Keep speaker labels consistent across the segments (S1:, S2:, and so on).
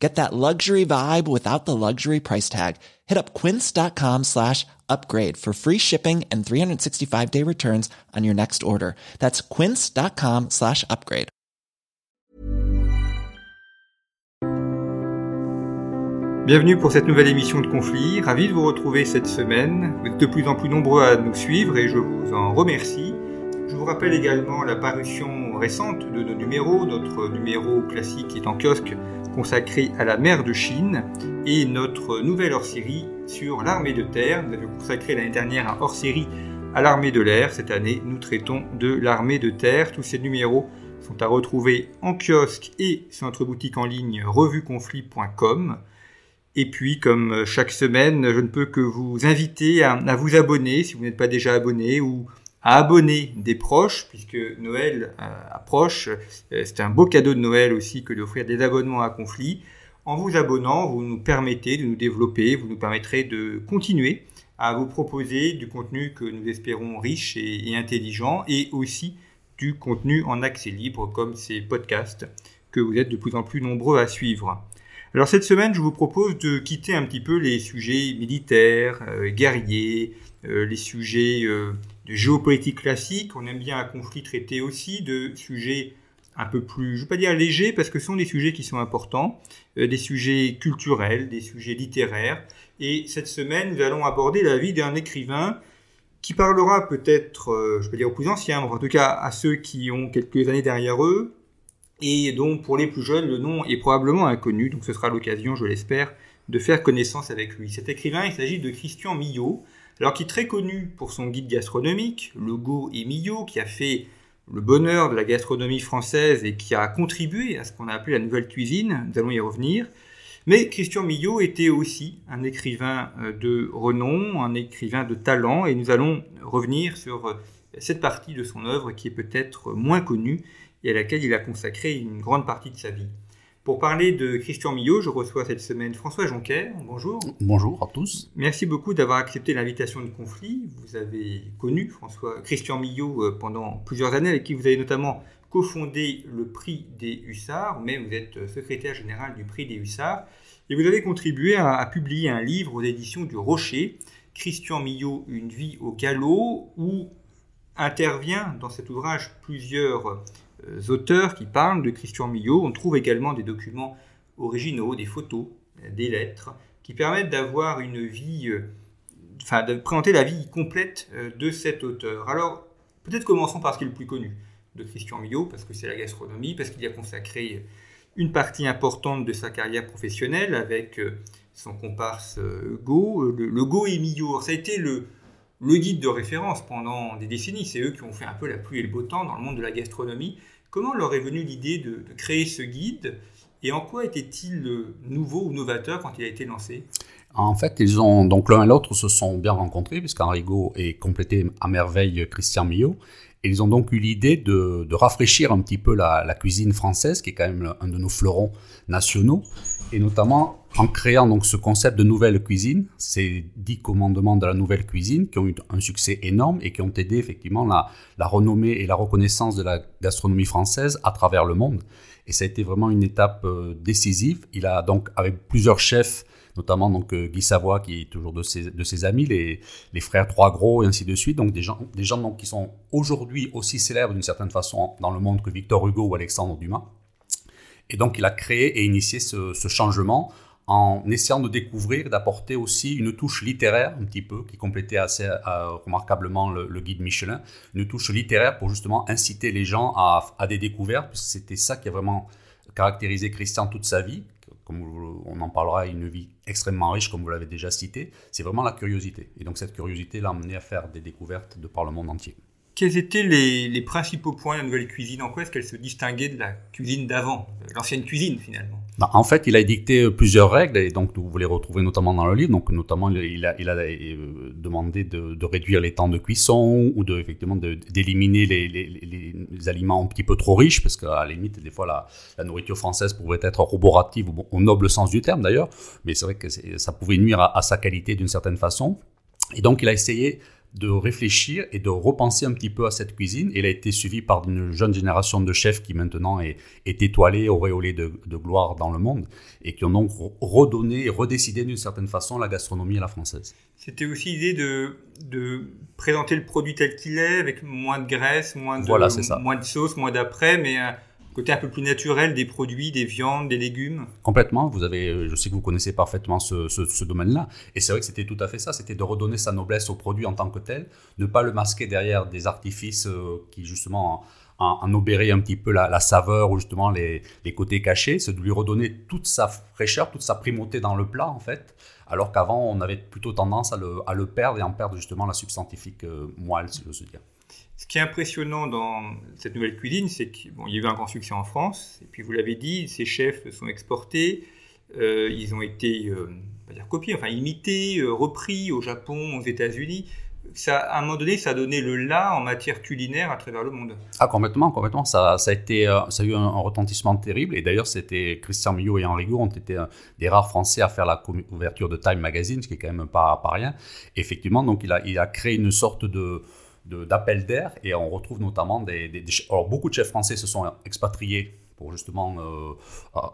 S1: Get that luxury vibe without the luxury price tag. Hit up quince.com slash upgrade for free shipping and 365 day returns on your next order. That's quince.com slash upgrade.
S2: Bienvenue pour cette nouvelle émission de Conflit. Ravi de vous retrouver cette semaine. Vous êtes de plus en plus nombreux à nous suivre et je vous en remercie. Je vous rappelle également la parution récente de nos numéros. Notre numéro classique est en kiosque consacré à la mer de Chine et notre nouvelle hors-série sur l'armée de terre. Nous avions consacré l'année dernière un hors-série à l'armée de l'air. Cette année, nous traitons de l'armée de terre. Tous ces numéros sont à retrouver en kiosque et sur notre boutique en ligne revueconflit.com. Et puis, comme chaque semaine, je ne peux que vous inviter à, à vous abonner si vous n'êtes pas déjà abonné ou à abonner des proches, puisque Noël euh, approche. Euh, c'est un beau cadeau de Noël aussi que d'offrir des abonnements à conflit. En vous abonnant, vous nous permettez de nous développer, vous nous permettrez de continuer à vous proposer du contenu que nous espérons riche et, intelligent, et aussi du contenu en accès libre comme ces podcasts que vous êtes de plus en plus nombreux à suivre. Alors cette semaine, je vous propose de quitter un petit peu les sujets militaires, euh, guerriers, les sujets géopolitique classique. On aime bien un conflit traité aussi de sujets un peu plus, je ne veux pas dire légers, parce que ce sont des sujets qui sont importants, euh, des sujets culturels, des sujets littéraires. Et cette semaine, nous allons aborder la vie d'un écrivain qui parlera peut-être, je ne peux dire aux plus anciens, mais en tout cas à ceux qui ont quelques années derrière eux, et dont pour les plus jeunes, le nom est probablement inconnu. Donc ce sera l'occasion, je l'espère, de faire connaissance avec lui. Cet écrivain, il s'agit de Christian Millot, alors qui est très connu pour son guide gastronomique, Le Go et Millot, qui a fait le bonheur de la gastronomie française et qui a contribué à ce qu'on a appelé la nouvelle cuisine, nous allons y revenir. Mais Christian Millot était aussi un écrivain euh, de renom, un écrivain de talent, et nous allons revenir sur euh, cette partie de son œuvre qui est peut-être moins connue et à laquelle il a consacré une grande partie de sa vie. Pour parler de Christian Millot, je reçois cette semaine François Jonquet. Bonjour.
S3: Bonjour à tous.
S2: Merci beaucoup d'avoir accepté l'invitation de conflit. Vous avez connu François Christian Millot euh, pendant plusieurs années, avec qui vous avez notamment cofondé le prix des Hussards, mais vous êtes secrétaire général du prix des Hussards. Et vous avez contribué à, à publier un livre aux éditions du Rocher, Christian Millot, Une vie au galop, où intervient dans cet ouvrage plusieurs euh, auteurs qui parlent de Christian Millot. On trouve également des documents originaux, des photos, des lettres, qui permettent d'avoir une vie, euh, enfin de présenter la vie complète euh, de cet auteur. Alors, peut-être commençons par ce qui est le plus connu de Christian Millot, parce que c'est la gastronomie, parce qu'il y a consacré une partie importante de sa carrière professionnelle avec son comparse Go. Le, Go et Millot, ça a été le, le guide de référence pendant des décennies. C'est eux qui ont fait un peu la pluie et le beau temps dans le monde de la gastronomie. Comment leur est venue l'idée de, créer ce guide et en quoi était-il nouveau ou novateur quand il a été lancé?
S3: En fait, ils ont donc l'un et l'autre se sont bien rencontrés puisqu'Enrigo est complété à merveille Christian Millot. Et ils ont donc eu l'idée de, rafraîchir un petit peu la, la, cuisine française, qui est quand même un de nos fleurons nationaux, et notamment en créant donc ce concept de nouvelle cuisine, ces dix commandements de la nouvelle cuisine qui ont eu un succès énorme et qui ont aidé effectivement la, renommée et la reconnaissance de la gastronomie française à travers le monde. Et ça a été vraiment une étape euh, décisive. Il a donc, avec plusieurs chefs, notamment donc euh, Guy Savoie qui est toujours de ses, amis, les, frères Trois Gros et ainsi de suite, donc des gens, des gens donc, qui sont aujourd'hui aussi célèbres d'une certaine façon dans le monde que Victor Hugo ou Alexandre Dumas. Et donc il a créé et initié ce changement en essayant de découvrir, d'apporter aussi une touche littéraire un petit peu, qui complétait assez euh, remarquablement le, guide Michelin, une touche littéraire pour justement inciter les gens à, des découvertes, puisque c'était ça qui a vraiment caractérisé Christian toute sa vie, comme on en parlera, une vie extrêmement riche, comme vous l'avez déjà cité, c'est vraiment la curiosité. Et donc cette curiosité l'a amené à faire des découvertes de par le monde entier.
S2: Quels étaient les, principaux points de la nouvelle cuisine? En quoi est-ce qu'elle se distinguait de la cuisine d'avant, l'ancienne cuisine finalement?
S3: Bah, En fait, il a dicté plusieurs règles, et donc vous les retrouvez notamment dans le livre. Donc, notamment, il a, euh, demandé de, réduire les temps de cuisson ou de, effectivement d'éliminer les, aliments un petit peu trop riches, parce qu'à la limite, des fois, la, la, nourriture française pouvait être roborative, au noble sens du terme d'ailleurs, mais c'est vrai que ça pouvait nuire à sa qualité d'une certaine façon. Et donc, il a essayé de réfléchir et de repenser un petit peu à cette cuisine. Il a été suivi par une jeune génération de chefs qui maintenant est, est étoilée, auréolée de, de, gloire dans le monde et qui ont donc redonné et redécidé d'une certaine façon la gastronomie à la française.
S2: C'était aussi l'idée de, de présenter le produit tel qu'il est, avec moins de graisse, moins de,
S3: voilà,
S2: moins de sauce, moins d'après, mais euh, côté un peu plus naturel des produits, des viandes, des légumes
S3: Complètement. Vous avez, je sais que vous connaissez parfaitement ce, ce, domaine-là. Et c'est vrai que c'était tout à fait ça. C'était de redonner sa noblesse au produit en tant que tel, ne pas le masquer derrière des artifices euh, qui, justement, en, en un petit peu la, la, saveur ou justement les, les côtés cachés. C'est de lui redonner toute sa fraîcheur, toute sa primauté dans le plat, en fait. Alors qu'avant, on avait plutôt tendance à le, à le, perdre et en perdre justement la substantifique euh, moelle, si j'ose dire.
S2: Ce qui est impressionnant dans cette nouvelle cuisine, c'est qu'il y a eu un grand succès en France, et puis vous l'avez dit, ces chefs sont exportés, euh, ils ont été, euh, pas dire copiés, enfin imités, euh, repris au Japon, aux États-Unis. À un moment donné, ça a donné le là en matière culinaire à travers le monde.
S3: Ah, complètement, complètement. Ça, euh, a eu un, retentissement terrible. Et d'ailleurs, c'était Christian Millot et Henri Gour ont été des rares Français à faire la couverture de Time Magazine, ce qui est quand même pas, pas rien. Effectivement, donc il a créé une sorte de, d'appel d'air et on retrouve notamment des, des, des, alors beaucoup de chefs français se sont expatriés pour justement euh,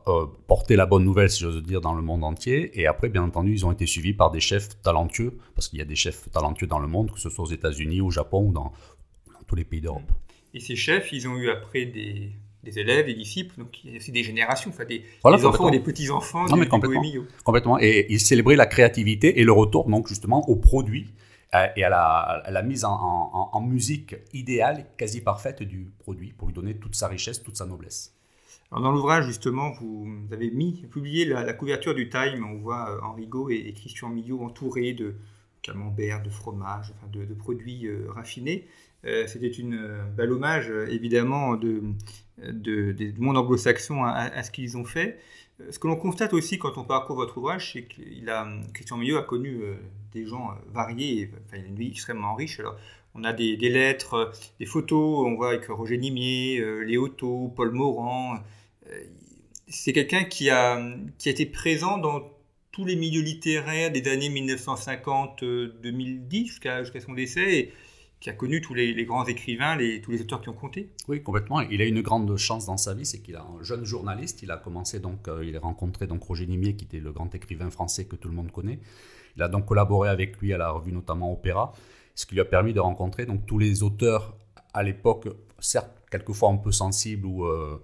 S3: euh, porter la bonne nouvelle, si j'ose dire, dans le monde entier. Et après, bien entendu, ils ont été suivis par des chefs talentueux, parce qu'il y a des chefs talentueux dans le monde, que ce soit aux États-Unis, au Japon ou dans, dans tous les pays d'Europe.
S2: Et ces chefs, ils ont eu après des, des élèves, des disciples, donc aussi des générations, enfin des, voilà, des enfants, des petits-enfants,
S3: du, complètement, complètement. Et ils célébraient la créativité et le retour, donc justement, au produit et à la, mise en, musique idéale, quasi parfaite du produit, pour lui donner toute sa richesse, toute sa noblesse.
S2: Dans l'ouvrage, justement, vous avez mis, publié la, couverture du Time. On voit euh, Henri Gaud et, Christian Millot entourés de camembert, de fromage, enfin de, produits euh, raffinés. Euh, C'était une bel hommage, évidemment, de, de, du monde anglo-saxon à, ce qu'ils ont fait. Ce que l'on constate aussi quand on parcourt votre ouvrage, c'est que Christian Millot a connu des gens variés, enfin, a une vie extrêmement riche. Alors, on a des, lettres, des photos, on voit avec Roger Nimier, euh, Léoto, Paul Morand. Euh, c'est quelqu'un qui a, qui a été présent dans tous les milieux littéraires des années 1950-2010 jusqu'à jusqu son décès qui a connu tous les, grands écrivains, tous les auteurs qui ont compté.
S3: Oui, complètement. Il a une grande chance dans sa vie, c'est qu'il a un jeune journaliste. Il a commencé donc, euh, il a rencontré donc Roger Nimier, qui était le grand écrivain français que tout le monde connaît. Il a donc collaboré avec lui à la revue notamment Opéra ce qui lui a permis de rencontrer donc, tous les auteurs à l'époque, certes quelquefois un peu sensibles ou, euh,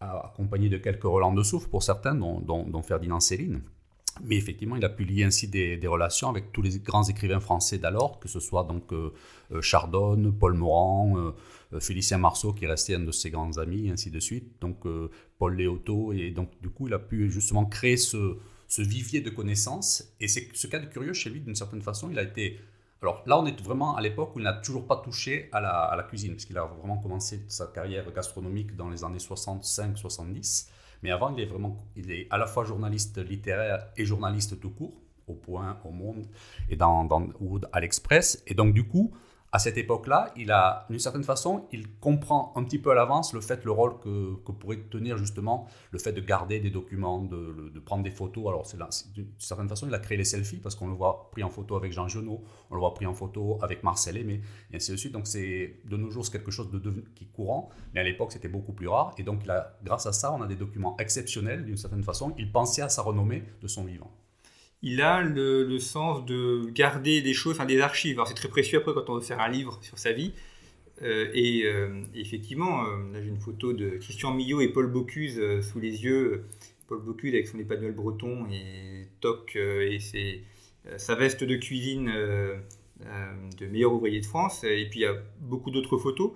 S3: accompagnés de quelques relents de souffle pour certains, dont, dont, Ferdinand Céline. Mais effectivement, il a pu lier ainsi des, relations avec tous les grands écrivains français d'alors, que ce soit donc euh, euh Chardonne, Paul Morand, euh, Félicien Marceau, qui restait un de ses grands amis, ainsi de suite, donc euh, Paul Léoto. Et donc, du coup, il a pu justement créer ce, ce vivier de connaissances. Et c'est ce cas de curieux chez lui, d'une certaine façon, il a été alors là, on est vraiment à l'époque où il n'a toujours pas touché à la, à la cuisine, puisqu'il a vraiment commencé sa carrière gastronomique dans les années 65-70. Mais avant, il est à la fois journaliste littéraire et journaliste tout court, au Point, au Monde et dans, dans ou à l'Express. Et donc, du coup, à cette époque-là, il a, d'une certaine façon, il comprend un petit peu à l'avance le fait, le rôle que, que, pourrait tenir justement le fait de garder des documents, de, prendre des photos. Alors, d'une certaine façon, il a créé les selfies parce qu'on le voit pris en photo avec Jean Genot, on le voit pris en photo avec Marcel Aimé, et ainsi de suite. Donc, c'est de nos jours, quelque chose de, qui est courant, mais à l'époque, c'était beaucoup plus rare. Et donc, grâce à ça, on a des documents exceptionnels d'une certaine façon. Il pensait à sa renommée de son vivant
S2: il a le, sens de garder des choses, enfin des archives. Alors c'est très précieux après quand on veut faire un livre sur sa vie. Euh, et, euh, effectivement, euh, là j'ai une photo de Christian Millot et Paul Bocuse sous les yeux. Paul Bocuse avec son épagnol breton et toc et sa veste de cuisine de meilleur ouvrier de France. Et puis il y a beaucoup d'autres photos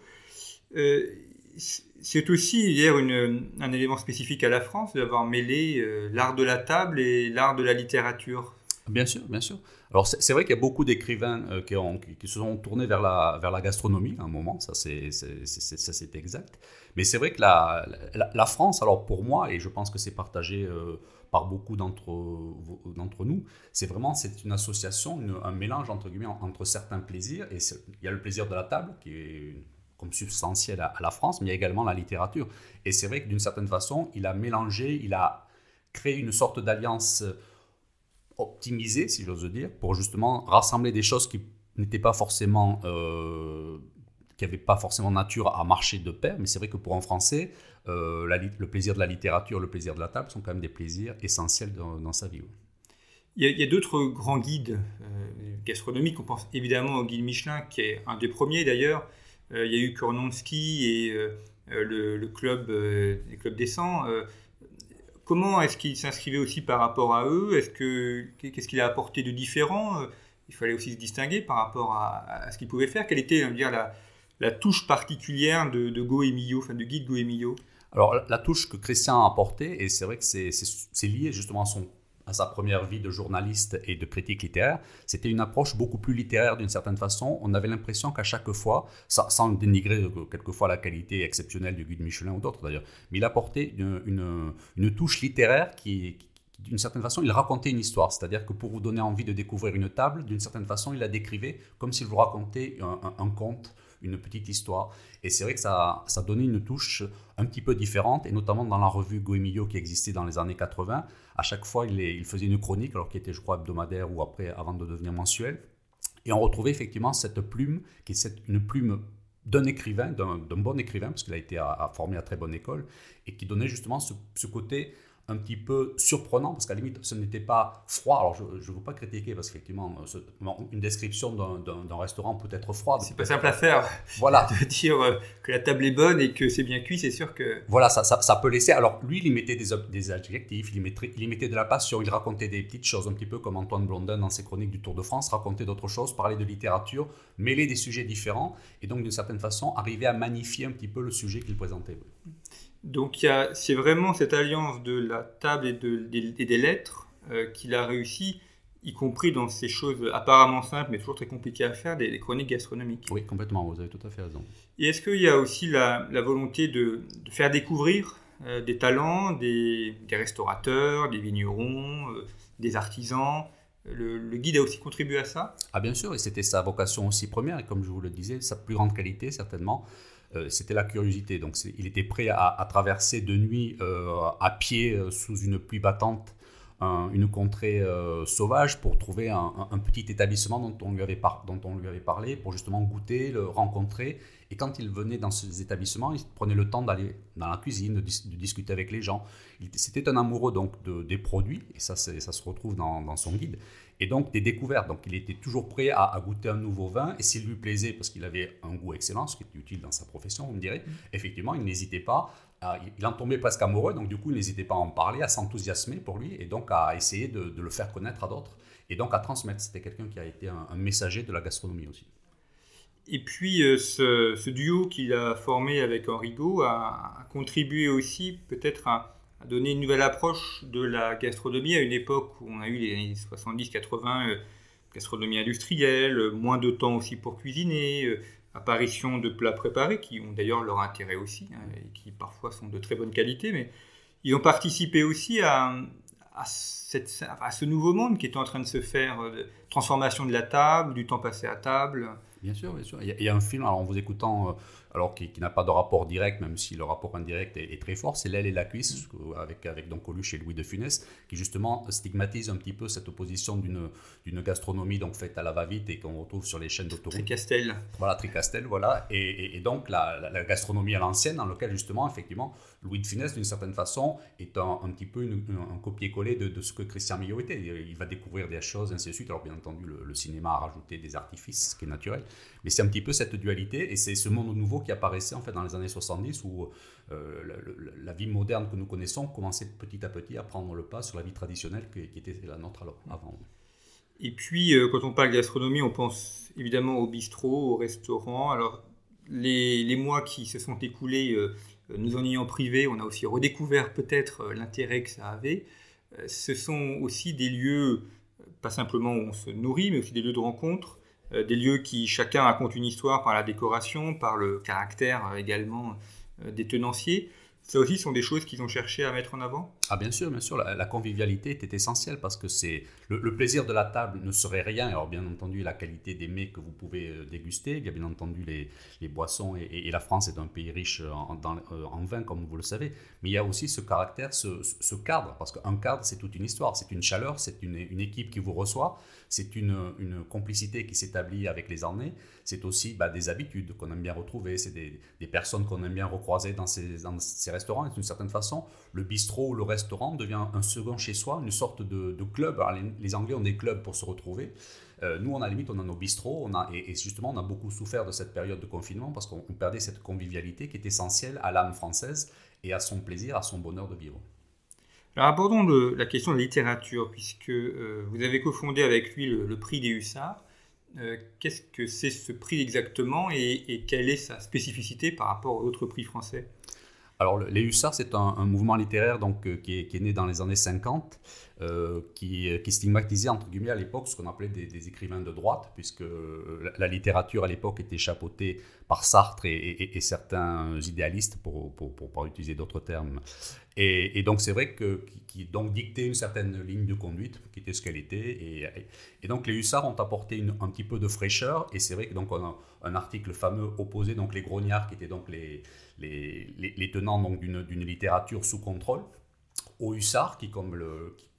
S2: c'est aussi hier un élément spécifique à la France d'avoir mêlé euh, l'art de la table et l'art de la littérature.
S3: Bien sûr, bien sûr. Alors c'est vrai qu'il y a beaucoup d'écrivains euh, qui, se sont tournés vers la, gastronomie à un moment, ça c'est exact. Mais c'est vrai que la, France, alors pour moi, et je pense que c'est partagé euh, par beaucoup d'entre nous, c'est vraiment c'est une association, un mélange entre guillemets entre certains plaisirs, et il y a le plaisir de la table qui est comme substantiel à, la France, mais il y a également la littérature. Et c'est vrai que d'une certaine façon, il a mélangé, il a créé une sorte d'alliance optimisée, si j'ose dire, pour justement rassembler des choses qui n'étaient pas forcément, euh, qui n'avaient pas forcément nature à marcher de pair. Mais c'est vrai que pour un Français, euh, le plaisir de la littérature, le plaisir de la table sont quand même des plaisirs essentiels dans, sa vie.
S2: Il y a, d'autres grands guides euh, gastronomiques. On pense évidemment au guide Michelin, qui est un des premiers d'ailleurs. Il y a eu Kurnonski et le, club, les clubs comment est-ce qu'il s'inscrivait aussi par rapport à eux? Est-ce que qu'est-ce qu'il a apporté de différent? Il fallait aussi se distinguer par rapport à, ce qu'il pouvait faire. Quelle était, dire, la, touche particulière de, de Goemio, enfin de guide Goemio
S3: alors, la touche que Christian a apportée, et c'est vrai que c'est lié justement à, son, à sa première vie de journaliste et de critique littéraire, c'était une approche beaucoup plus littéraire d'une certaine façon. On avait l'impression qu'à chaque fois, sans, dénigrer quelquefois la qualité exceptionnelle du guide Michelin ou d'autres d'ailleurs, mais il apportait une, touche littéraire qui, d'une certaine façon, il racontait une histoire. C'est-à-dire que pour vous donner envie de découvrir une table, d'une certaine façon, il la décrivait comme s'il vous racontait un conte une petite histoire. Et c'est vrai que ça, ça donnait une touche un petit peu différente, et notamment dans la revue Goemio qui existait dans les années 80. À chaque fois, il, faisait une chronique, alors qu'il était, je crois, hebdomadaire ou après, avant de devenir mensuel. Et on retrouvait effectivement cette plume, qui est une plume d'un écrivain, d'un bon écrivain, parce qu'il a été formé à très bonne école, et qui donnait justement ce côté un petit peu surprenant, parce qu'à la limite, ce n'était pas froid. Alors, je ne veux pas critiquer, parce qu'effectivement, une description d'un restaurant peut être froide.
S2: C'est pas simple à faire. Voilà. De dire euh, que la table est bonne et que c'est bien cuit, c'est sûr que.
S3: Voilà, ça, ça, peut laisser. Alors, lui, il y mettait des, des adjectifs, il y, mettait, il mettait de la passion, il racontait des petites choses, un petit peu comme Antoine Blondin dans ses chroniques du Tour de France, racontait d'autres choses, parlait de littérature, mêler des sujets différents, et donc, d'une certaine façon, arriver à magnifier un petit peu le sujet qu'il présentait.
S2: Donc c'est vraiment cette alliance de la table et, de, des, lettres euh, qu'il a réussi, y compris dans ces choses apparemment simples mais toujours très compliquées à faire, des, chroniques gastronomiques.
S3: Oui, complètement, vous avez tout à fait raison.
S2: Et est-ce qu'il y a aussi la, volonté de, faire découvrir euh, des talents, des, restaurateurs, des vignerons, euh, des artisans? Le, le, guide a aussi contribué à ça?
S3: Ah bien sûr, et c'était sa vocation aussi première, et comme je vous le disais, sa plus grande qualité certainement. Euh, c'était la curiosité. Donc il était prêt à, traverser de nuit euh, à pied euh, sous une pluie battante une contrée sauvage pour trouver un, petit établissement dont on, lui avait parlé, pour justement goûter, le rencontrer. Et quand il venait dans ces établissements, il prenait le temps d'aller dans la cuisine, de, discuter avec les gens. C'était un amoureux donc des produits, et ça, ça se retrouve dans son guide et donc des découvertes. Donc il était toujours prêt à, goûter un nouveau vin et s'il lui plaisait, parce qu'il avait un goût excellent, ce qui est utile dans sa profession, on me dirait, mm. effectivement, il n'hésitait pas. il en tombait presque amoureux, donc du coup, il n'hésitait pas à en parler, à s'enthousiasmer pour lui et donc à essayer de, le faire connaître à d'autres et donc à transmettre. C'était quelqu'un qui a été un, messager de la gastronomie aussi.
S2: Et puis euh, ce, duo qu'il a formé avec Henrigo a, a contribué aussi peut-être à a donné une nouvelle approche de la gastronomie à une époque où on a eu les années 70-80, euh, gastronomie industrielle, euh, moins de temps aussi pour cuisiner, euh, apparition de plats préparés qui ont d'ailleurs leur intérêt aussi, hein, et qui parfois sont de très bonne qualité, mais ils ont participé aussi à, ce nouveau monde qui est en train de se faire, de transformation de la table, du temps passé à table.
S3: Bien sûr, bien sûr. Il y a, un film, alors en vous écoutant, alors qui, n'a pas de rapport direct, même si le rapport indirect est, très fort, c'est l'aile et la cuisse, avec, avec donc Coluche et Louis de Funès, qui justement stigmatise un petit peu cette opposition d'une, d'une gastronomie donc faite à la va-vite et qu'on retrouve sur les chaînes d'autoroute.
S2: Tricastel.
S3: Voilà, Tricastel, voilà. Et, et, donc la, la, gastronomie à l'ancienne, dans laquelle justement, effectivement, Louis de Funès, d'une certaine façon, est un, un petit peu un copier-coller de, de, ce que Christian Millot était. Il va découvrir des choses, ainsi de suite. Alors bien entendu, le, le cinéma a rajouté des artifices, ce qui est naturel. Mais c'est un petit peu cette dualité et c'est ce monde nouveau qui apparaissait en fait dans les années 70 où euh, la, vie moderne que nous connaissons commençait petit à petit à prendre le pas sur la vie traditionnelle qui, était la nôtre alors, avant.
S2: Et puis, euh, quand on parle gastronomie, on pense évidemment au bistrot, au restaurant. Alors, les, mois qui se sont écoulés, euh, nous en ayant privé, on a aussi redécouvert peut-être l'intérêt que ça avait. ce sont aussi des lieux, pas simplement où on se nourrit, mais aussi des lieux de rencontre des lieux qui chacun raconte une histoire par la décoration, par le caractère euh, également euh, des tenanciers. Ça aussi sont des choses qu'ils ont cherché à mettre en avant
S3: Ah bien sûr, bien sûr, la, convivialité était essentielle parce que c'est le, plaisir de la table ne serait rien. Alors bien entendu, la qualité des mets que vous pouvez euh, déguster, il y a bien entendu les, boissons et, la France est un pays riche en, euh, en, vin comme vous le savez, mais il y a aussi ce caractère, ce, cadre, parce qu'un cadre c'est toute une histoire, c'est une chaleur, c'est une, une, équipe qui vous reçoit, c'est une, une, complicité qui s'établit avec les années, c'est aussi bah, des habitudes qu'on aime bien retrouver, c'est des, personnes qu'on aime bien recroiser dans ces, dans ces restaurant. d'une certaine façon, le bistrot ou le restaurant devient un second chez soi, une sorte de, club. les, Anglais ont des clubs pour se retrouver. Euh, nous, on a limite, on a nos bistrots, et, justement, on a beaucoup souffert de cette période de confinement parce qu'on perdait cette convivialité qui est essentielle à l'âme française et à son plaisir, à son bonheur de vivre.
S2: Alors abordons la question de la littérature, puisque euh, vous avez cofondé avec lui le, prix des Hussards. Euh, qu'est-ce que c'est ce prix exactement et, et, quelle est sa spécificité par rapport aux autres prix français?
S3: Alors, les Hussards, c'est un, mouvement littéraire donc, euh, qui, est, né dans les années 50, euh, qui, qui, stigmatisait, entre guillemets, à l'époque, ce qu'on appelait des, écrivains de droite, puisque euh, la, littérature, à l'époque, était chapeautée par Sartre et, certains idéalistes, pour ne pas utiliser d'autres termes. Et, donc, c'est vrai que, qui, donc dictait une certaine ligne de conduite, qui était ce qu'elle était. Et, donc, les Hussards ont apporté un petit peu de fraîcheur, et c'est vrai que donc, on a un article fameux opposé, donc les grognards, qui étaient donc les les, tenants d'une littérature sous contrôle, aux hussards qui, comme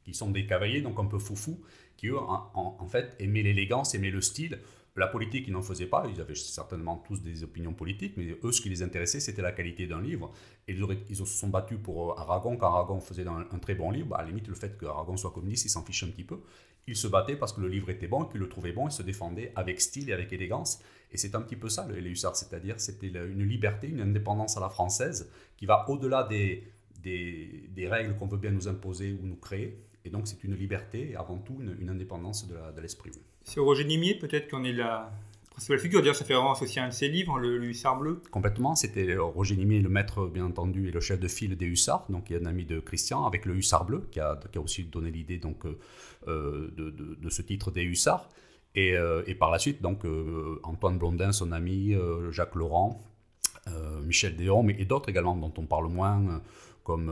S3: qui, sont des cavaliers, donc un peu foufou, qui eux, en, fait, aimaient l'élégance, aimaient le style. La politique, ils n'en faisaient pas, ils avaient certainement tous des opinions politiques, mais eux, ce qui les intéressait, c'était la qualité d'un livre. Et ils, se sont battus pour Aragon, quand Aragon faisait un, très bon livre, bah, à la limite, le fait que Aragon soit communiste, ils s'en fichaient un petit peu. Ils se battaient parce que le livre était bon, qu'ils le trouvaient bon, ils se défendaient avec style et avec élégance. Et c'est un petit peu ça, les hussards, c'est-à-dire c'était une liberté, une indépendance à la française qui va au-delà des, des, règles qu'on veut bien nous imposer ou nous créer. Et donc c'est une liberté et avant tout une, indépendance de l'esprit.
S2: C'est Roger Nimier peut-être qu'on est la principale figure. D'ailleurs, ça fait vraiment associer un de ses livres, le, Hussard bleu.
S3: Complètement. C'était Roger Nimier, le maître, bien entendu, et le chef de file des Hussards. Donc, il y a un ami de Christian avec le Hussard bleu, qui a, aussi donné l'idée donc euh, de, de, ce titre des Hussards. Euh, et, par la suite, donc, euh, Antoine Blondin, son ami, euh, Jacques Laurent, Michel Déon, et d'autres également dont on parle moins, comme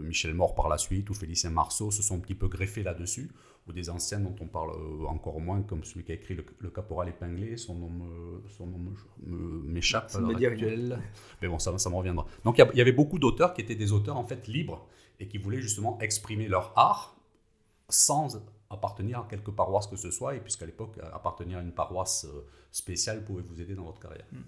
S3: Michel Mort par la suite ou Félicien Marceau, se sont un petit peu greffés là-dessus, ou des anciens dont on parle encore moins, comme celui qui a écrit Le, Caporal épinglé, son nom, son nom m'échappe à l'heure actuelle. Mais bon, ça, ça me reviendra. Donc il y, avait beaucoup d'auteurs qui étaient des auteurs en fait libres et qui voulaient justement exprimer leur art sans appartenir à quelque paroisse que ce soit, et puisqu'à l'époque, appartenir à une paroisse euh, spéciale pouvait vous aider dans votre carrière. Hmm.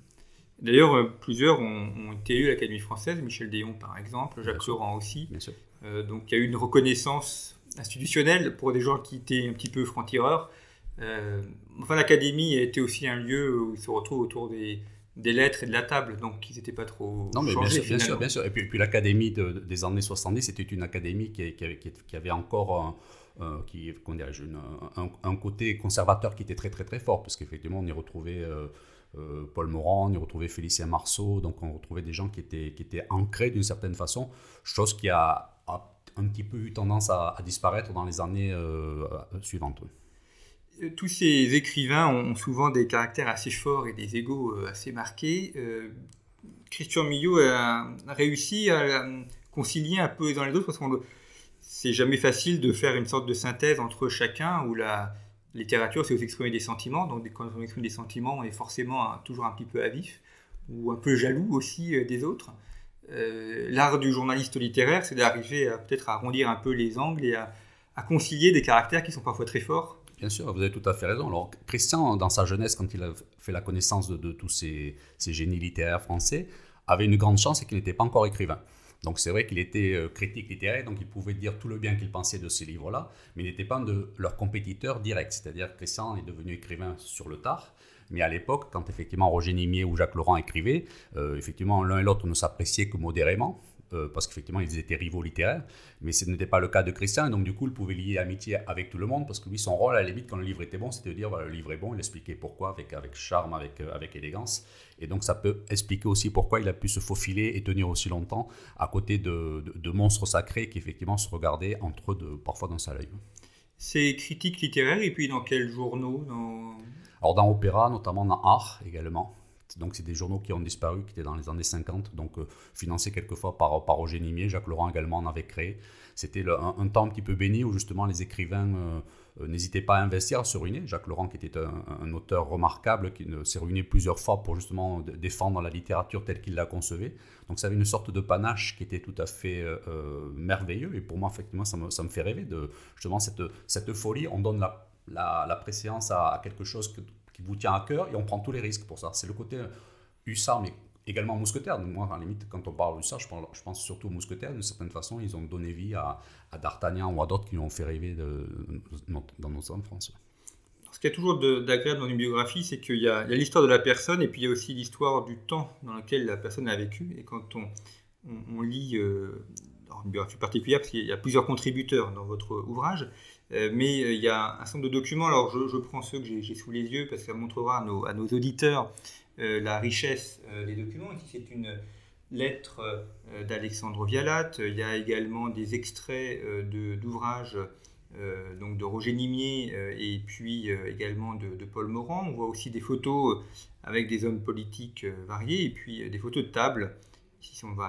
S2: D'ailleurs, euh, plusieurs ont, été élus à l'Académie française, Michel Déon par exemple, Jacques Laurent aussi.
S3: Bien sûr.
S2: Euh, donc il y a eu une reconnaissance institutionnelle pour des gens qui étaient un petit peu francs-tireurs. enfin, l'Académie était aussi un lieu où ils se retrouvent autour des, des lettres et de la table, donc ils n'étaient pas trop
S3: non, mais bien, sûr, bien, sûr, bien sûr, Et puis, puis l'Académie des années 70, c'était une académie qui, qui, qui, avait encore un, euh, qui un, un, côté conservateur qui était très très très fort, parce qu'effectivement on y retrouvait euh, euh, Paul Morand, on y retrouvait Félicien Marceau, donc on retrouvait des gens qui étaient, qui étaient ancrés d'une certaine façon, chose qui a, un petit peu eu tendance à, disparaître dans les années suivantes.
S2: Tous ces écrivains ont souvent des caractères assez forts et des égaux assez marqués. Christian Millot a réussi à concilier un peu dans les deux, parce qu'on c'est jamais facile de faire une sorte de synthèse entre chacun où la littérature c'est aussi exprimer des sentiments donc quand on exprime des sentiments on est forcément toujours un petit peu avif ou un peu jaloux aussi euh, des autres euh, l'art du journaliste littéraire c'est d'arriver peut-être à arrondir un peu les angles et à, concilier des caractères qui sont parfois très forts
S3: Bien sûr, vous avez tout à fait raison. Alors, Christian, dans sa jeunesse, quand il a fait la connaissance de, tous ces, ces, génies littéraires français, avait une grande chance, c'est qu'il n'était pas encore écrivain. Donc c'est vrai qu'il était euh, critique littéraire, donc il pouvait dire tout le bien qu'il pensait de ces livres-là, mais il n'était pas de leur compétiteur direct. C'est-à-dire que Christian est devenu écrivain sur le tard, mais à l'époque, quand effectivement Roger Nimier ou Jacques Laurent écrivaient, euh, effectivement l'un et l'autre ne s'appréciaient que modérément. Euh, parce qu'effectivement ils étaient rivaux littéraires, mais ce n'était pas le cas de Christian, et donc du coup il pouvait lier amitié avec tout le monde, parce que lui son rôle à la limite quand le livre était bon, c'était de dire voilà, le livre est bon, il expliquait pourquoi avec, avec charme, avec, euh, avec élégance, et donc ça peut expliquer aussi pourquoi il a pu se faufiler et tenir aussi longtemps à côté de, de, monstres sacrés qui effectivement se regardaient entre eux de, parfois dans sa live.
S2: Ces critiques littéraires, et puis dans quels journaux
S3: Alors dans Opéra, notamment dans Art également, Donc c'est des journaux qui ont disparu, qui étaient dans les années 50, donc financés quelquefois par, par Roger Nimier, Jacques Laurent également en avait créé. C'était un, temps un petit peu béni où justement les écrivains euh, n'hésitez pas à investir, à se ruiner. Jacques Laurent, qui était un, auteur remarquable, qui s'est ruiné plusieurs fois pour justement défendre la littérature telle qu'il la concevait. Donc ça avait une sorte de panache qui était tout à fait euh, euh, merveilleux. Et pour moi, effectivement, ça me, ça me, fait rêver de justement cette, cette folie. On donne la, la, la préséance à, quelque chose qui vous tient à cœur et on prend tous les risques pour ça. C'est le côté hussard, mais également mousquetaires. Moi, à limite, quand on parle ça, je pense, surtout aux mousquetaires. D'une certaine façon, ils ont donné vie à, D'Artagnan ou à d'autres qui ont fait rêver dans nos enfants.
S2: Ce qui est toujours d'agréable dans une biographie, c'est qu'il y a l'histoire de la personne et puis il y a aussi l'histoire du temps dans lequel la personne a vécu. Et quand on, lit euh, une biographie particulière, parce qu'il y a plusieurs contributeurs dans votre ouvrage, mais euh, il y a un certain nombre de documents. Alors je, prends ceux que j'ai sous les yeux parce que ça montrera à nos, auditeurs euh, la richesse euh, des documents. Ici, c'est une lettre euh, d'Alexandre Vialat. Il y a également des extraits d'ouvrages donc de Roger Nimier et puis également de, Paul Morand. On voit aussi des photos avec des hommes politiques variés et puis des photos de table.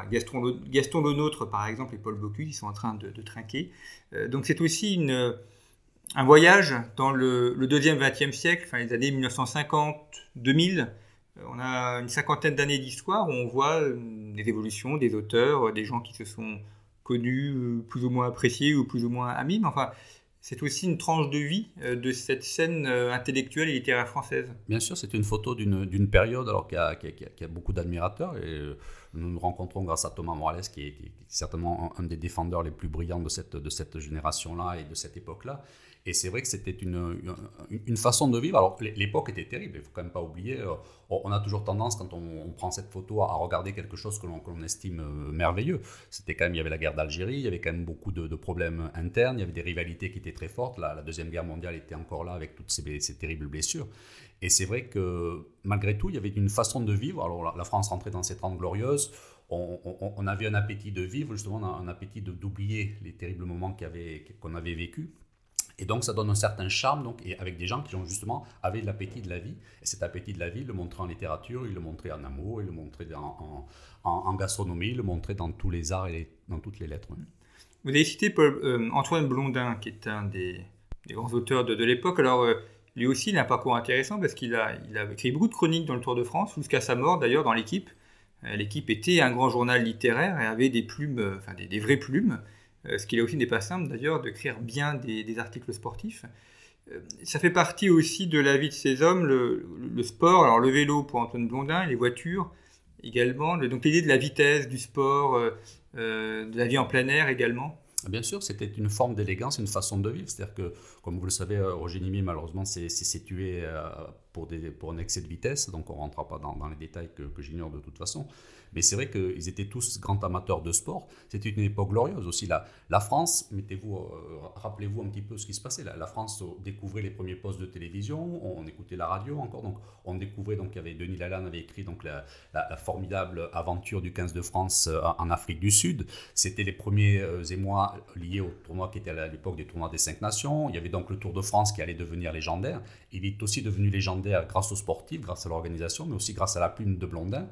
S2: Gaston, Lenôtre, par exemple, et Paul Bocuse, ils sont en train de, trinquer. donc c'est aussi un voyage dans le, le deuxième XXe siècle, enfin les années 1950-2000, on a une cinquantaine d'années d'histoire où on voit euh, des évolutions, des auteurs, euh, des gens qui se sont connus, euh, plus ou moins appréciés ou plus ou moins amis. Mais enfin, c'est aussi une tranche de vie de cette scène intellectuelle et littéraire française.
S3: Bien sûr, c'est une photo d'une période alors qui a, beaucoup d'admirateurs. Nous nous rencontrons grâce à Thomas Morales, qui est, certainement un, des défendeurs les plus brillants de cette, génération-là et de cette époque-là. Et c'est vrai que c'était une, une, façon de vivre. Alors, l'époque était terrible, il ne faut quand même pas oublier. Euh, on a toujours tendance, quand on, prend cette photo, à regarder quelque chose que l'on estime euh, merveilleux. C'était quand même, il y avait la guerre d'Algérie, il y avait quand même beaucoup de, problèmes internes, il y avait des rivalités qui étaient très fortes. La, Deuxième Guerre mondiale était encore là avec toutes ces, ces terribles blessures. Et c'est vrai que malgré tout, il y avait une façon de vivre. Alors, la, France rentrait dans ses Trente Glorieuses. On, avait un appétit de vivre, justement, un appétit d'oublier les terribles moments qu'on avait vécus. Et donc, ça donne un certain charme, donc, et avec des gens qui ont justement avaient l'appétit de la vie. Et cet appétit de la vie, il le montrait en littérature, il le montrait en amour, il le montrait en, gastronomie, il le montrait dans tous les arts et dans toutes les lettres.
S2: Vous avez cité euh, Antoine Blondin, qui est un des, grands auteurs de, l'époque. Alors, euh, lui aussi, il a un parcours intéressant parce qu'il a, écrit beaucoup de chroniques dans le Tour de France, jusqu'à sa mort d'ailleurs dans l'équipe. Euh, l'équipe était un grand journal littéraire et avait des plumes, enfin des vraies plumes. Euh, ce qui aussi n'est pas simple d'ailleurs, d'écrire bien des, articles sportifs. Euh, ça fait partie aussi de la vie de ces hommes, le, sport, alors le vélo pour Antoine Blondin, les voitures également, donc l'idée de la vitesse, du sport, euh, de la vie en plein air également.
S3: Bien sûr, c'était une forme d'élégance, une façon de vivre. C'est-à-dire que, comme vous le savez, Roger Nimi, malheureusement, s'est tué pour, des, pour un excès de vitesse, donc on ne rentrera pas dans, les détails que j'ignore de toute façon. Mais c'est vrai qu'ils étaient tous grands amateurs de sport. C'était une époque glorieuse aussi. La, France, mettez-vous, euh, rappelez-vous un petit peu ce qui se passait. La, France découvrait les premiers postes de télévision, on, écoutait la radio encore. Donc on découvrait, donc il y avait Denis Lalanne avait écrit donc la, formidable aventure du 15 de France euh, en Afrique du Sud. C'était les premiers euh, émois liés au tournoi qui était à l'époque des tournois des cinq nations. Il y avait donc le Tour de France qui allait devenir légendaire. Il est aussi devenu légendaire grâce aux sportifs, grâce à l'organisation, mais aussi grâce à la plume de Blondin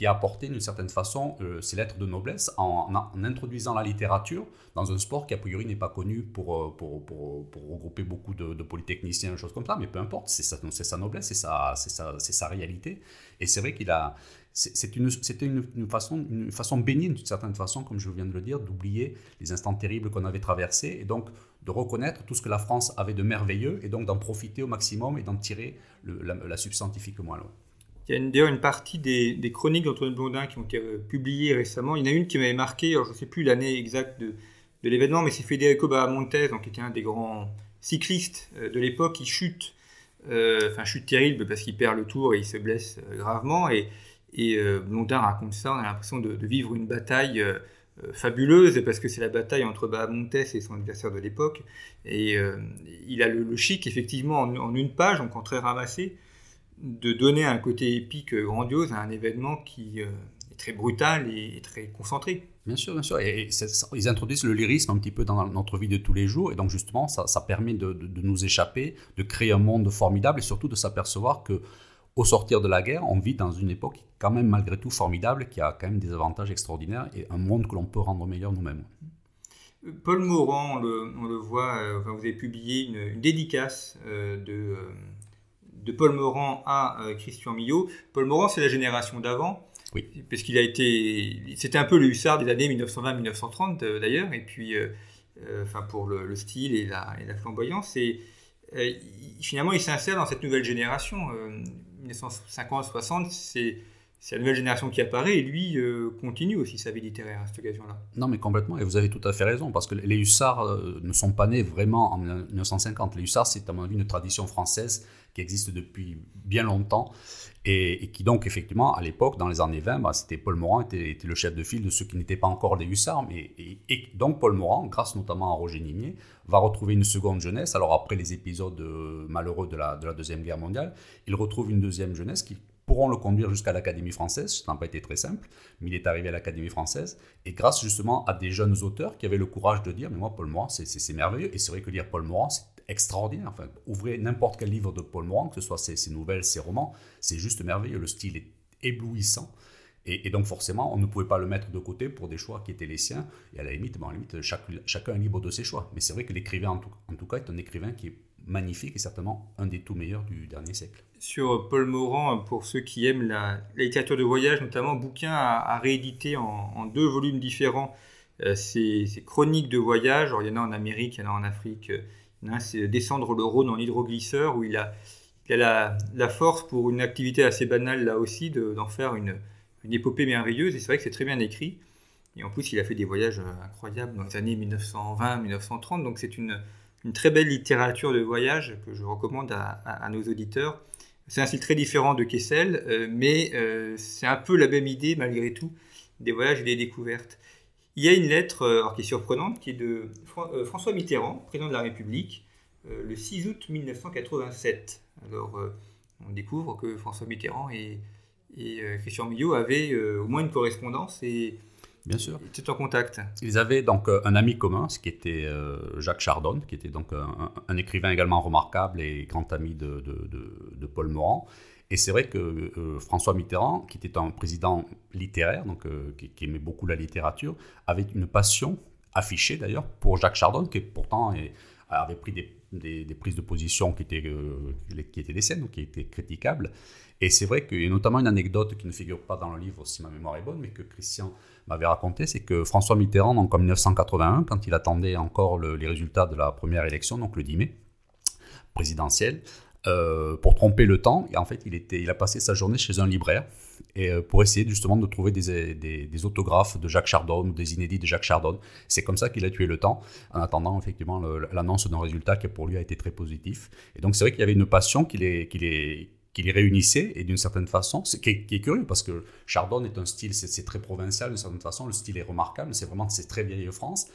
S3: qui a apporté d'une certaine façon euh, ses lettres de noblesse en, introduisant la littérature dans un sport qui a priori n'est pas connu pour, euh, pour, pour, pour, regrouper beaucoup de, de, polytechniciens, choses comme ça, mais peu importe, c'est sa, sa noblesse, c'est sa, sa, sa, réalité. Et c'est vrai qu'il a... C'était une, façon, une façon bénigne, d'une certaine façon, comme je viens de le dire, d'oublier les instants terribles qu'on avait traversés et donc de reconnaître tout ce que la France avait de merveilleux et donc d'en profiter au maximum et d'en tirer la, la substantifiquement alors.
S2: Il y a d'ailleurs une partie des, chroniques d'Antoine Blondin qui ont été euh, publiées récemment. Il y en a une qui m'avait marqué, je ne sais plus l'année exacte de, l'événement, mais c'est Federico Bahamontes, qui était un des grands cyclistes euh, de l'époque, qui chute, euh, enfin chute terrible parce qu'il perd le tour et il se blesse gravement. Et, Blondin raconte ça, on a l'impression de, vivre une bataille fabuleuse parce que c'est la bataille entre Bahamontes et son adversaire de l'époque. Et il a le, chic, effectivement, en, en, une page, donc en très ramassé, de donner un côté épique grandiose à un événement qui euh, est très brutal et, très concentré.
S3: Bien sûr, bien sûr. Et, ils introduisent le lyrisme un petit peu dans notre vie de tous les jours. Et donc, justement, ça, permet de, nous échapper, de créer un monde formidable et surtout de s'apercevoir que au sortir de la guerre, on vit dans une époque quand même malgré tout formidable, qui a quand même des avantages extraordinaires et un monde que l'on peut rendre meilleur nous-mêmes.
S2: Paul Morand, on le, voit, euh, vous avez publié une, dédicace euh, de, euh, de, Paul Morand à Christian Millot. Paul Morand, c'est la génération d'avant.
S3: Oui.
S2: Parce qu'il a été. C'était un peu le hussard des années 1920-1930 d'ailleurs, et puis, enfin, pour le, style et la, et la flamboyance. Et finalement, il s'insère dans cette nouvelle génération. 1950-60, c'est c'est la nouvelle génération qui apparaît et lui euh, continue aussi sa vie littéraire à cette occasion-là.
S3: Non, mais complètement, et vous avez tout à fait raison, parce que les hussards euh, ne sont pas nés vraiment en 1950. Les hussards, c'est à mon avis une tradition française qui existe depuis bien longtemps et, qui donc effectivement à l'époque, dans les années 20, bah, c'était Paul Morand était, était, le chef de file de ceux qui n'étaient pas encore des hussards, mais et, donc Paul Morand, grâce notamment à Roger Nimier, va retrouver une seconde jeunesse. Alors après les épisodes euh, malheureux de la, de la deuxième guerre mondiale, il retrouve une deuxième jeunesse qui pourront le conduire jusqu'à l'Académie française. Ça n'a pas été très simple, mais il est arrivé à l'Académie française. Et grâce justement à des jeunes auteurs qui avaient le courage de dire, mais moi, Paul Morand, c'est merveilleux. Et c'est vrai que lire Paul Morand, c'est extraordinaire. Enfin, ouvrez n'importe quel livre de Paul Morand, que ce soit ses, nouvelles, ses romans, c'est juste merveilleux. Le style est éblouissant. Et, donc forcément, on ne pouvait pas le mettre de côté pour des choix qui étaient les siens. Et à la limite, bon, à la limite chacun est libre de ses choix. Mais c'est vrai que l'écrivain, en en tout cas, est un écrivain qui est magnifique et certainement un des tout meilleurs du dernier siècle
S2: sur Paul Morand, pour ceux qui aiment la, littérature de voyage, notamment, bouquin à, rééditer en, deux volumes différents. Euh, ces, chroniques de voyage, il y en a en Amérique, il y en a en Afrique. A c'est Descendre le Rhône en hydroglisseur, où il a, la, force, pour une activité assez banale là aussi, d'en faire une, une, épopée merveilleuse. Et c'est vrai que c'est très bien écrit. Et en plus, il a fait des voyages incroyables dans les années 1920-1930. Donc c'est une, une, très belle littérature de voyage que je recommande à, nos auditeurs. C'est un style très différent de Kessel, euh, mais euh, c'est un peu la même idée malgré tout des voyages et des découvertes. Il y a une lettre euh, qui est surprenante qui est de François Mitterrand, président de la République, le 6 août 1987. Alors on découvre que François Mitterrand et, et Christian Millot avaient au moins une correspondance et
S3: Bien sûr.
S2: Ils étaient en contact.
S3: Ils avaient donc euh, un ami commun, ce qui était euh, Jacques Chardon, qui était donc un, écrivain également remarquable et grand ami de, de, Paul Morand. Et c'est vrai que euh, François Mitterrand, qui était un président littéraire, donc qui, aimait beaucoup la littérature, avait une passion affichée d'ailleurs pour Jacques Chardon, qui pourtant avait pris des, des, prises de position qui étaient, qui étaient des scènes, qui étaient critiquables. Et c'est vrai qu'il y a notamment une anecdote qui ne figure pas dans le livre, si ma mémoire est bonne, mais que Christian m'avait raconté, c'est que François Mitterrand, en 1981, quand il attendait encore les résultats de la première élection, donc le 10 mai, présidentielle, euh, pour tromper le temps, et en fait, il, a passé sa journée chez un libraire et euh, pour essayer justement de trouver des, autographes de Jacques Chardon ou des inédits de Jacques Chardon. C'est comme ça qu'il a tué le temps, en attendant effectivement l'annonce d'un résultat qui pour lui a été très positif. Et donc c'est vrai qu'il y avait une passion qui les réunissait et d'une certaine façon, c'est qui, est curieux parce que Chardon est un style, c'est très provincial d'une certaine façon, le style est remarquable, c'est vraiment très vieille France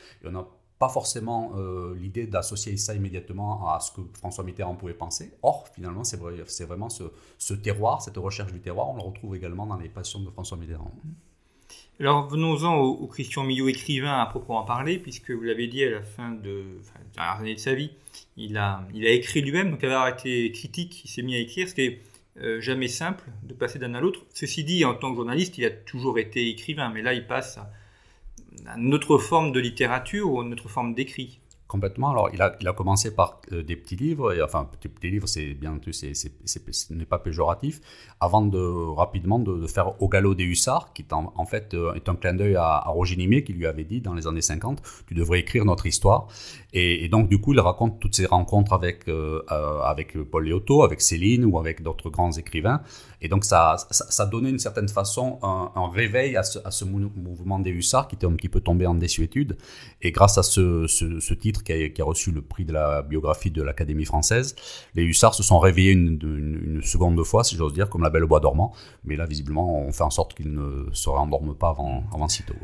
S3: pas forcément euh, l'idée d'associer ça immédiatement à ce que François Mitterrand pouvait penser. Or, finalement, c'est vrai, vraiment ce, terroir, cette recherche du terroir, on le retrouve également dans les passions de François Mitterrand.
S2: Alors venons-en au, Christian Millot, écrivain à proprement parler, puisque vous l'avez dit à la fin de, enfin, de sa vie, il a, écrit lui-même, donc avoir été critique, il s'est mis à écrire, ce qui est euh, jamais simple de passer d'un à l'autre. Ceci dit, en tant que journaliste, il a toujours été écrivain, mais là, il passe à une autre forme de littérature ou une autre forme d'écrit?
S3: Complètement. Alors, il a, il a commencé par euh, des petits livres, et, enfin, petits, petits livres, c'est bien c'est, ce n'est pas péjoratif, avant de rapidement de, faire Au galop des hussards, qui en, en fait euh, est un clin d'œil à, Roger Nimier, qui lui avait dit dans les années 50, tu devrais écrire notre histoire. Et, donc, du coup, il raconte toutes ses rencontres avec, euh, avec Paul Léoto, avec Céline ou avec d'autres grands écrivains. Et donc, ça, ça, ça donnait d'une certaine façon un, réveil à ce, mouvement des hussards qui était un petit peu tombé en désuétude. Et grâce à ce, titre qui a, reçu le prix de la biographie de l'Académie française, les hussards se sont réveillés une, une, seconde fois, si j'ose dire, comme la Belle au bois dormant. Mais là, visiblement, on fait en sorte qu'ils ne se rendorment pas avant, avant sitôt.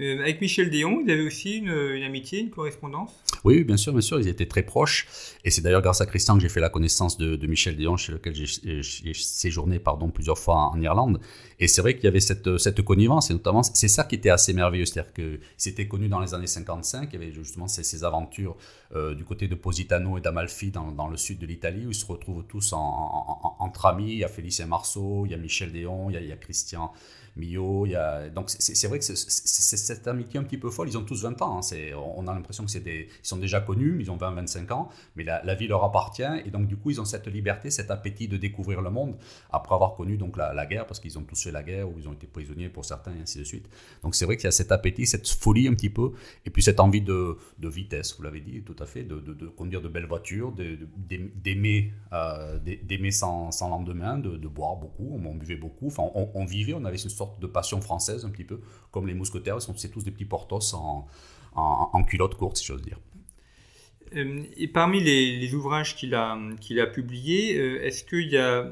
S2: Euh, avec Michel Déon, vous avez aussi une, amitié, une correspondance
S3: Oui, bien sûr, bien sûr, ils étaient très proches. Et c'est d'ailleurs grâce à Christian que j'ai fait la connaissance de, Michel Déon, chez lequel j'ai séjourné pardon, plusieurs fois en Irlande. Et c'est vrai qu'il y avait cette, connivence, et notamment, c'est ça qui était assez merveilleux. C'est-à-dire qu'ils s'étaient connus dans les années 55, il y avait justement ces, aventures euh, du côté de Positano et d'Amalfi dans, le sud de l'Italie, où ils se retrouvent tous en, entre amis. Il y a Félicien Marceau, il y a Michel Déon, il y a Christian Mio, donc c'est vrai que c'est cette amitié un petit peu folle. Ils ont tous 20 ans. Hein. On a l'impression que c'est des... ils sont déjà connus, ils ont 20-25 ans, mais la, vie leur appartient et donc du coup ils ont cette liberté, cet appétit de découvrir le monde après avoir connu donc la, guerre parce qu'ils ont tous fait la guerre ou ils ont été prisonniers pour certains et ainsi de suite. Donc c'est vrai qu'il y a cet appétit, cette folie un petit peu et puis cette envie de, vitesse, vous l'avez dit tout à fait, de, conduire de belles voitures, d'aimer euh, sans, lendemain, de, boire beaucoup, on, buvait beaucoup, enfin on, vivait, on avait de passion française un petit peu, comme les mousquetaires, c'est tous des petits portos en, en, culotte courte, si j'ose dire.
S2: Euh, et parmi les, ouvrages qu'il a, qu'il a publiés, euh, est-ce qu'il y a...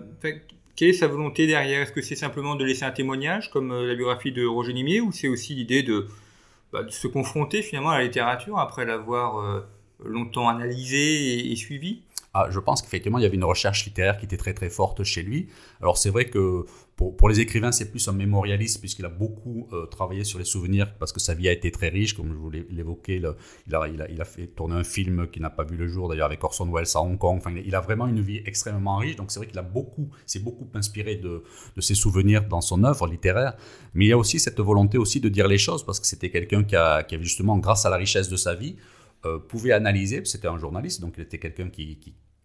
S2: quelle est sa volonté derrière? Est-ce que c'est simplement de laisser un témoignage, comme euh, la biographie de Roger Nimier, ou c'est aussi l'idée de, bah, de, se confronter finalement à la littérature après l'avoir longtemps analysée et suivie?
S3: Ah, je pense qu'effectivement, il y avait une recherche littéraire qui était très très forte chez lui. Alors c'est vrai que pour, pour les écrivains, c'est plus un mémorialiste puisqu'il a beaucoup euh, travaillé sur les souvenirs parce que sa vie a été très riche, comme je vous l'évoquais. Il, il, a, a, fait tourner un film qui n'a pas vu le jour d'ailleurs avec Orson Welles à Hong Kong. Enfin, il a vraiment une vie extrêmement riche. Donc c'est vrai qu'il a beaucoup, s'est beaucoup inspiré de, de, ses souvenirs dans son œuvre littéraire. Mais il y a aussi cette volonté aussi de dire les choses parce que c'était quelqu'un qui, qui avait justement, grâce à la richesse de sa vie, euh, pouvait analyser, c'était un journaliste, donc il était quelqu'un qui,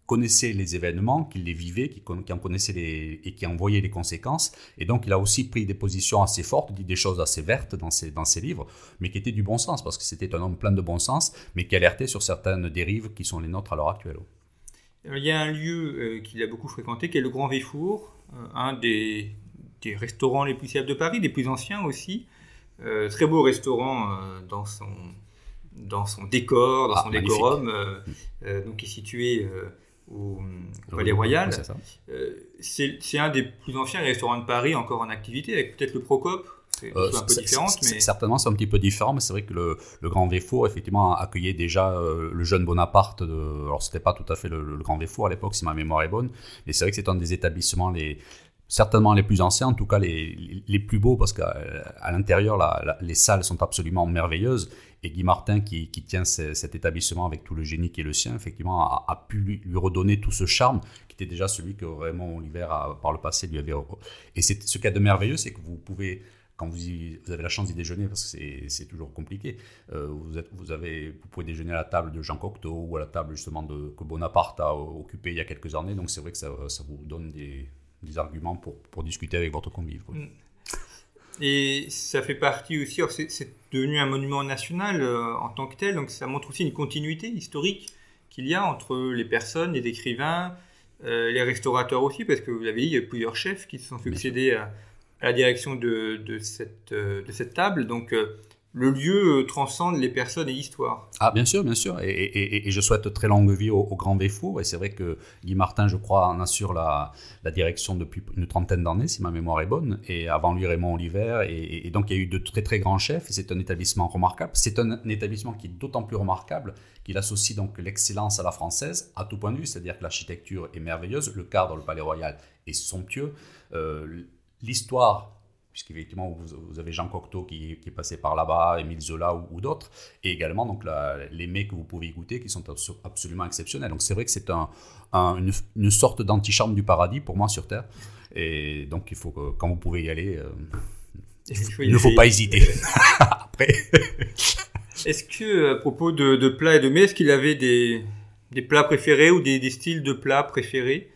S3: connaissait les événements, qui les vivait, qui, en connaissait les, et qui en voyait les conséquences. Et donc, il a aussi pris des positions assez fortes, dit des choses assez vertes dans ses, dans ses livres, mais qui étaient du bon sens, parce que c'était un homme plein de bon sens, mais qui alertait sur certaines dérives qui sont les nôtres à l'heure actuelle.
S2: Il y a un lieu euh, qu'il a beaucoup fréquenté, qui est le Grand Véfour, euh, un des, des, restaurants les plus célèbres de Paris, des plus anciens aussi. Très beau restaurant dans son dans son décor, dans ah, son décorum, donc qui est situé au, Palais Royal. Euh, c'est un des plus anciens restaurants de Paris encore en activité, avec peut-être le Procope. C'est euh, un peu différent, mais...
S3: Certainement, c'est un petit peu différent, mais c'est vrai que le, Grand Véfour, effectivement, accueillait déjà euh, le jeune Bonaparte. De... Alors, c'était pas tout à fait le, Grand Véfour à l'époque, si ma mémoire est bonne, mais c'est vrai que c'est un des établissements les, certainement les plus anciens, en tout cas les, les plus beaux, parce qu'à l'intérieur, les salles sont absolument merveilleuses. Et Guy Martin, qui, qui tient cet établissement avec tout le génie qui est le sien, effectivement, a, pu lui, redonner tout ce charme, qui était déjà celui que Raymond Oliver, a, par le passé, lui avait... Et ce qu'il y a de merveilleux, c'est que vous pouvez quand vous, vous, avez la chance d'y déjeuner, parce que c'est toujours compliqué, euh, vous, êtes, vous, avez, vous pouvez déjeuner à la table de Jean Cocteau ou à la table justement de, que Bonaparte a occupé il y a quelques années. Donc c'est vrai que ça, ça, vous donne des, des arguments pour, pour, discuter avec votre convive. Mm.
S2: Et ça fait partie aussi, c'est devenu un monument national euh, en tant que tel, donc ça montre aussi une continuité historique qu'il y a entre les personnes, les écrivains, euh, les restaurateurs aussi, parce que vous l'avez dit, il y a plusieurs chefs qui se sont succédés à, la direction de, de, cette, euh, de cette table. Donc le lieu euh, transcende les personnes et l'histoire.
S3: Ah, bien sûr, bien sûr. Et, je souhaite très longue vie au, Grand Véfour. Et c'est vrai que Guy Martin, je crois, en assure la, direction depuis une trentaine d'années, si ma mémoire est bonne. Et avant lui, Raymond Oliver. Et, donc, il y a eu de très, très grands chefs. Et c'est un établissement remarquable. C'est un, établissement qui est d'autant plus remarquable qu'il associe donc l'excellence à la française, à tout point de vue. C'est-à-dire que l'architecture est merveilleuse. Le cadre, le Palais Royal, est somptueux. Euh, l'histoire puisqu'effectivement vous, vous avez Jean Cocteau qui, est passé par là-bas, Émile Zola ou, d'autres, et également donc les mets que vous pouvez goûter qui sont absolument exceptionnels. Donc c'est vrai que c'est un, une, sorte d'antichambre du paradis pour moi sur Terre, et donc il faut que quand vous pouvez y aller, euh, il ne faut pas hésiter. Après.
S2: est-ce que à propos de, plats et de mets, est-ce qu'il avait des, plats préférés ou des, des styles de plats préférés?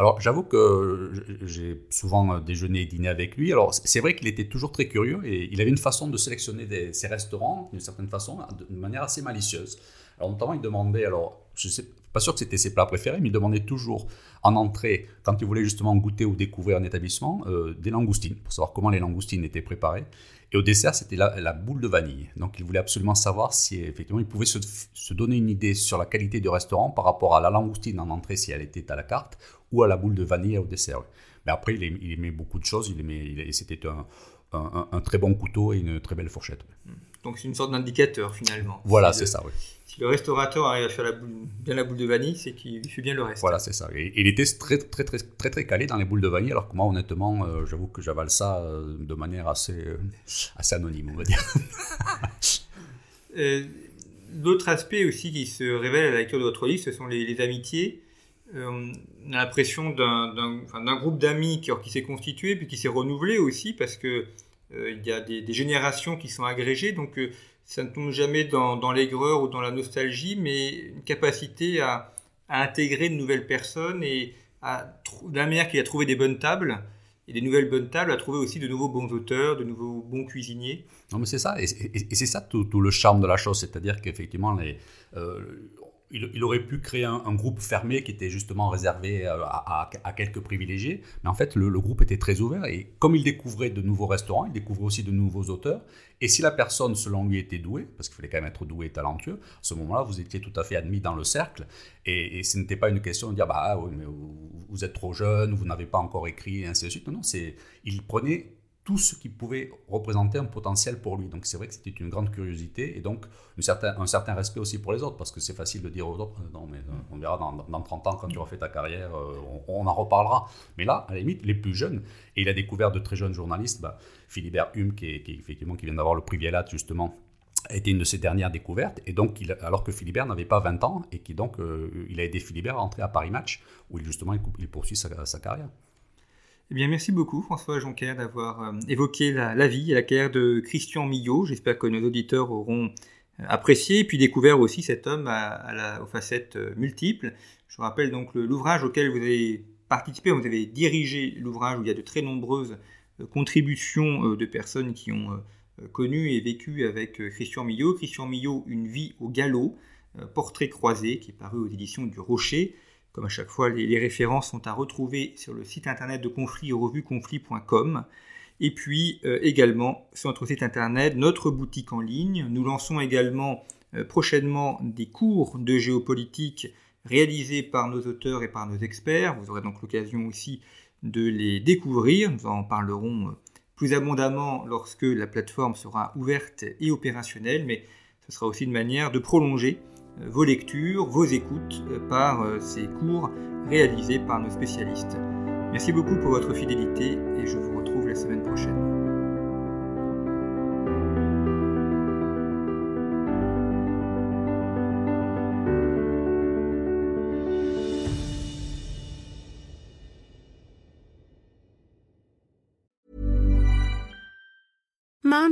S3: Alors, j'avoue que j'ai souvent déjeuné et dîné avec lui. Alors, c'est vrai qu'il était toujours très curieux et il avait une façon de sélectionner ses restaurants, d'une certaine façon, de manière assez malicieuse. Alors, notamment, il demandait, alors, je ne sais pas sûr que c'était ses plats préférés, mais il demandait toujours en entrée, quand il voulait justement goûter ou découvrir un établissement, euh, des langoustines, pour savoir comment les langoustines étaient préparées. Et au dessert, c'était la, boule de vanille. Donc, il voulait absolument savoir si effectivement il pouvait se, donner une idée sur la qualité du restaurant par rapport à la langoustine en entrée si elle était à la carte ou à la boule de vanille au dessert. Mais après, il, aimait, beaucoup de choses. Il aimait, c'était un, un, très bon couteau et une très belle fourchette.
S2: Donc c'est une sorte d'indicateur finalement.
S3: Voilà, c'est ça, oui.
S2: Si le restaurateur arrive à faire la boule, bien la boule de vanille, c'est qu'il fait bien le reste.
S3: Voilà, c'est ça. Et, il était très, très, très, très, très calé dans les boules de vanille, alors que moi, honnêtement, euh, j'avoue que j'avale ça euh, de manière assez, euh, assez anonyme, on va dire.
S2: L'autre aspect aussi qui se révèle à la lecture de votre livre, ce sont les, amitiés. On a l'impression d'un groupe d'amis qui, qui s'est constitué, puis qui s'est renouvelé aussi, parce que il y a des, générations qui sont agrégées. Donc, ça ne tombe jamais dans, l'aigreur ou dans la nostalgie, mais une capacité à, intégrer de nouvelles personnes et à, de la manière qu'il a trouvé des bonnes tables et des nouvelles bonnes tables, à trouver aussi de nouveaux bons auteurs, de nouveaux bons cuisiniers.
S3: Non, mais c'est ça, et, c'est ça tout, le charme de la chose, c'est-à-dire qu'effectivement, euh, il, aurait pu créer un, groupe fermé qui était justement réservé euh, à, quelques privilégiés, mais en fait le, groupe était très ouvert et comme il découvrait de nouveaux restaurants, il découvrait aussi de nouveaux auteurs. Et si la personne, selon lui, était douée, parce qu'il fallait quand même être doué et talentueux, à ce moment-là, vous étiez tout à fait admis dans le cercle. Et, ce n'était pas une question de dire bah oui, mais vous, êtes trop jeune, vous n'avez pas encore écrit, et ainsi de suite. Non, non, il prenait tout ce qui pouvait représenter un potentiel pour lui. Donc c'est vrai que c'était une grande curiosité et donc un certain, respect aussi pour les autres, parce que c'est facile de dire aux autres, non mais euh, on verra dans, dans 30 ans quand tu auras fait ta carrière, euh, on, en reparlera. Mais là, à la limite, les plus jeunes, et il a découvert de très jeunes journalistes, bah, Philibert Hume, qui, effectivement, qui vient d'avoir le prix Vielat justement, a été une de ses dernières découvertes, et donc alors que Philibert n'avait pas 20 ans, et qui donc, euh, il a aidé Philibert à entrer à Paris Match, où il, justement il, poursuit sa carrière.
S2: Eh bien, merci beaucoup François Jonquer d'avoir euh, évoqué la, vie et la carrière de Christian Millot. J'espère que nos auditeurs auront euh, apprécié et puis découvert aussi cet homme aux facettes euh, multiples. Je vous rappelle donc l'ouvrage auquel vous avez participé, vous avez dirigé l'ouvrage où il y a de très nombreuses contributions de personnes qui ont connu et vécu avec Christian Millot. Christian Millot, Une vie au galop, portrait croisé, qui est paru aux éditions du Rocher. Comme à chaque fois, les, références sont à retrouver sur le site internet de Conflit, revueconflit.com. Et puis euh, également sur notre site internet, notre boutique en ligne. Nous lançons également euh, prochainement des cours de géopolitique réalisés par nos auteurs et par nos experts. Vous aurez donc l'occasion aussi de les découvrir. Nous en parlerons euh, plus abondamment lorsque la plateforme sera ouverte et opérationnelle, mais ce sera aussi une manière de prolonger vos lectures, vos écoutes euh, par euh, ces cours réalisés par nos spécialistes. Merci beaucoup pour votre fidélité et je vous retrouve la semaine prochaine.